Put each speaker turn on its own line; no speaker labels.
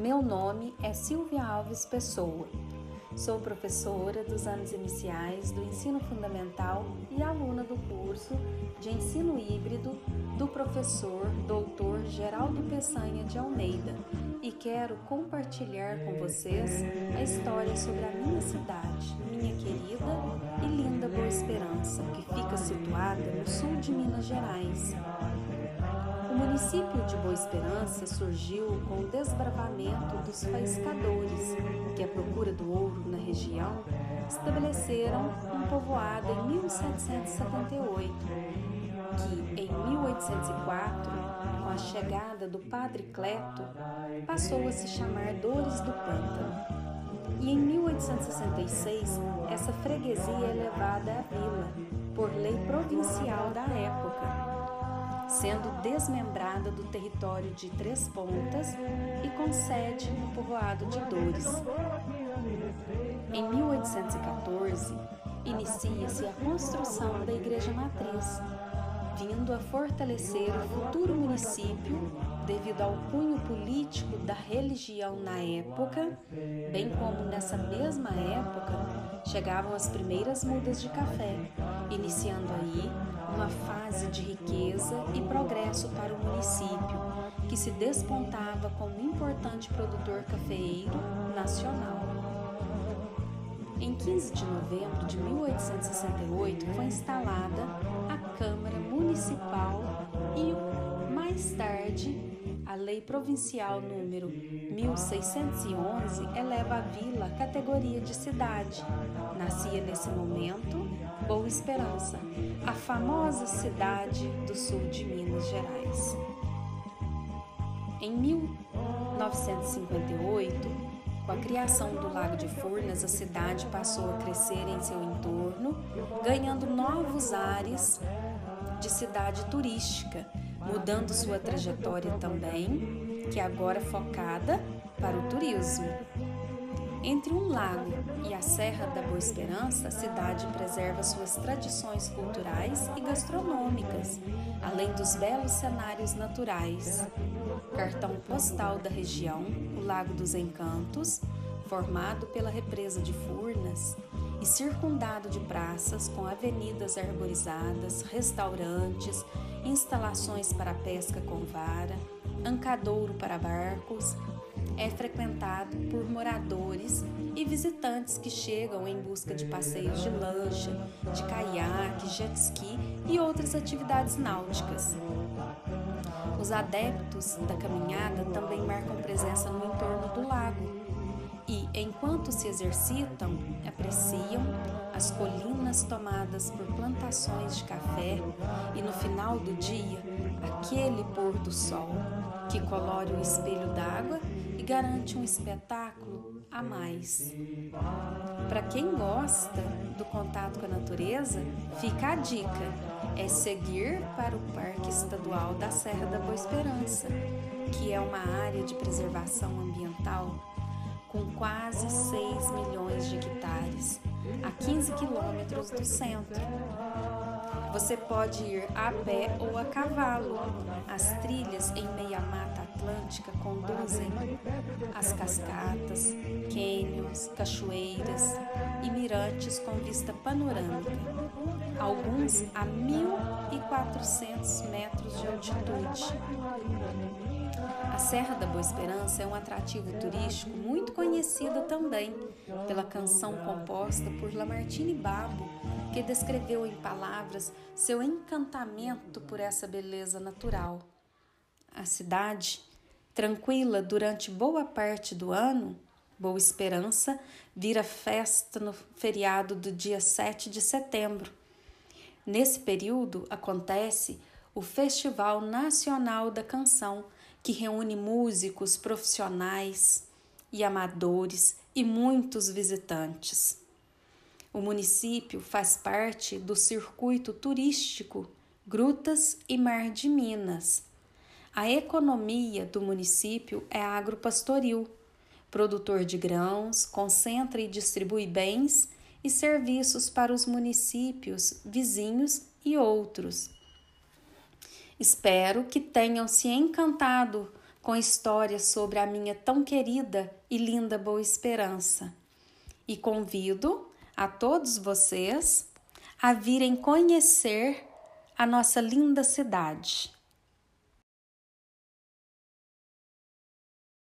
Meu nome é Silvia Alves Pessoa. Sou professora dos anos iniciais do ensino fundamental e aluna do curso de ensino híbrido do professor Dr. Geraldo Peçanha de Almeida e quero compartilhar com vocês a história sobre a minha cidade, minha querida e linda Boa Esperança, que fica situada no sul de Minas Gerais. Município de Boa Esperança surgiu com o desbravamento dos faiscadores, que, à procura do ouro na região, estabeleceram um povoado em 1778, que em 1804, com a chegada do padre Cleto, passou a se chamar Dores do Pântano. E em 1866, essa freguesia é levada à vila, por lei provincial da época, sendo desmembrada do território de Três Pontas e com sede no povoado de Dores. Em 1814, inicia-se a construção da Igreja Matriz, vindo a fortalecer o futuro município devido ao cunho político da religião na época, bem como nessa mesma época chegavam as primeiras mudas de café, iniciando aí uma fase de riqueza e progresso para o município, que se despontava como importante produtor cafeeiro nacional. Em 15 de novembro de 1868 foi instalada Câmara Municipal e, mais tarde, a Lei Provincial número 1611 eleva a vila à categoria de cidade. Nascia nesse momento Boa Esperança, a famosa cidade do sul de Minas Gerais. Em 1958, com a criação do Lago de Furnas, a cidade passou a crescer em seu entorno, ganhando novos ares de cidade turística, mudando sua trajetória também, que é agora focada para o turismo. Entre um lago e a Serra da Boa Esperança, a cidade preserva suas tradições culturais e gastronômicas, além dos belos cenários naturais. Cartão postal da região, o Lago dos Encantos, formado pela represa de Furnas e circundado de praças com avenidas arborizadas, restaurantes, instalações para pesca com vara, ancadouro para barcos, é frequentado por moradores e visitantes que chegam em busca de passeios de lancha, de caiaque, jet ski e outras atividades náuticas. Os adeptos da caminhada também marcam presença no entorno do lago e, enquanto se exercitam, apreciam as colinas tomadas por plantações de café e, no final do dia, aquele pôr do sol que colore o espelho d'água e garante um espetáculo a mais. Para quem gosta do contato com a natureza, fica a dica: é seguir para o Parque Estadual da Serra da Boa Esperança, que é uma área de preservação ambiental com quase 6 milhões de hectares, a 15 quilômetros do centro. Você pode ir a pé ou a cavalo. As trilhas em meia mata atlântica conduzem às cascatas, cânions, cachoeiras e mirantes com vista panorâmica, alguns a 1.400 metros de altitude. A Serra da Boa Esperança é um atrativo turístico muito conhecido também pela canção composta por Lamartine Babo que descreveu em palavras seu encantamento por essa beleza natural. A cidade, tranquila durante boa parte do ano, Boa Esperança, vira festa no feriado do dia 7 de setembro. Nesse período acontece o Festival Nacional da Canção, que reúne músicos profissionais e amadores e muitos visitantes. O município faz parte do circuito turístico Grutas e Mar de Minas. A economia do município é agropastoril, produtor de grãos, concentra e distribui bens e serviços para os municípios vizinhos e outros. Espero que tenham se encantado com histórias sobre a minha tão querida e linda Boa Esperança. E convido a todos vocês a virem conhecer a nossa linda cidade.